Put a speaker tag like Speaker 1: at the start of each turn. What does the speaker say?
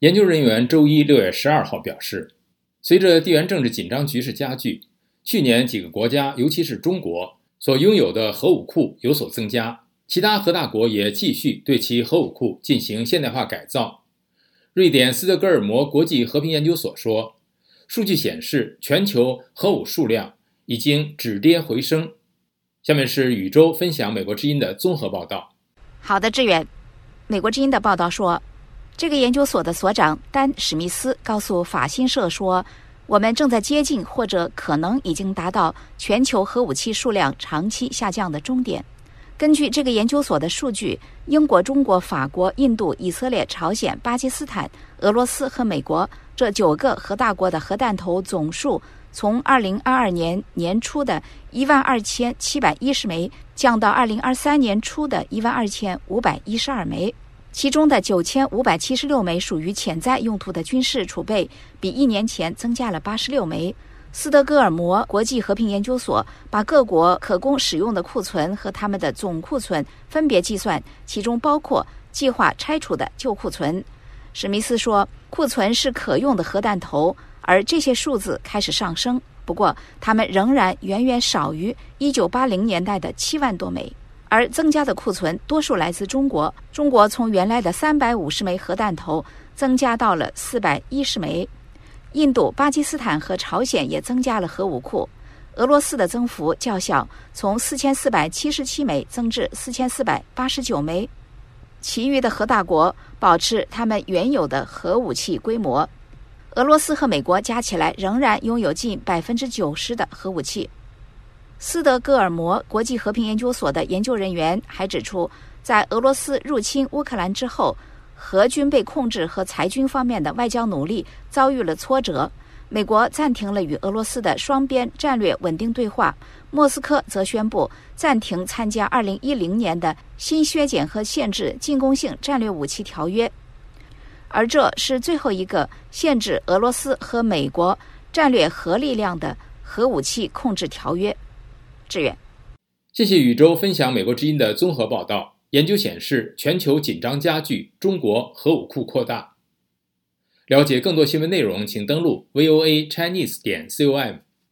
Speaker 1: 研究人员周一六月十二号表示，随着地缘政治紧张局势加剧，去年几个国家，尤其是中国所拥有的核武库有所增加，其他核大国也继续对其核武库进行现代化改造。瑞典斯德哥尔摩国际和平研究所说，数据显示，全球核武数量已经止跌回升。下面是宇宙分享美国之音的综合报道。
Speaker 2: 好的，志远。美国之音的报道说，这个研究所的所长丹·史密斯告诉法新社说：“我们正在接近，或者可能已经达到全球核武器数量长期下降的终点。”根据这个研究所的数据，英国、中国、法国、印度、以色列、朝鲜、巴基斯坦、俄罗斯和美国这九个核大国的核弹头总数，从2022年年初的12,710枚降到2023年初的12,512枚。其中的九千五百七十六枚属于潜在用途的军事储备，比一年前增加了八十六枚。斯德哥尔摩国际和平研究所把各国可供使用的库存和他们的总库存分别计算，其中包括计划拆除的旧库存。史密斯说，库存是可用的核弹头，而这些数字开始上升，不过它们仍然远远少于一九八零年代的七万多枚。而增加的库存多数来自中国，中国从原来的三百五十枚核弹头增加到了四百一十枚。印度、巴基斯坦和朝鲜也增加了核武库。俄罗斯的增幅较小，从四千四百七十七枚增至四千四百八十九枚。其余的核大国保持他们原有的核武器规模。俄罗斯和美国加起来仍然拥有近百分之九十的核武器。斯德哥尔摩国际和平研究所的研究人员还指出，在俄罗斯入侵乌克兰之后，核军备控制和裁军方面的外交努力遭遇了挫折。美国暂停了与俄罗斯的双边战略稳定对话，莫斯科则宣布暂停参加2010年的新削减和限制进攻性战略武器条约，而这是最后一个限制俄罗斯和美国战略核力量的核武器控制条约。志远，
Speaker 1: 谢谢宇宙分享美国之音的综合报道。研究显示，全球紧张加剧，中国核武库扩大。了解更多新闻内容，请登录 VOA Chinese 点 com。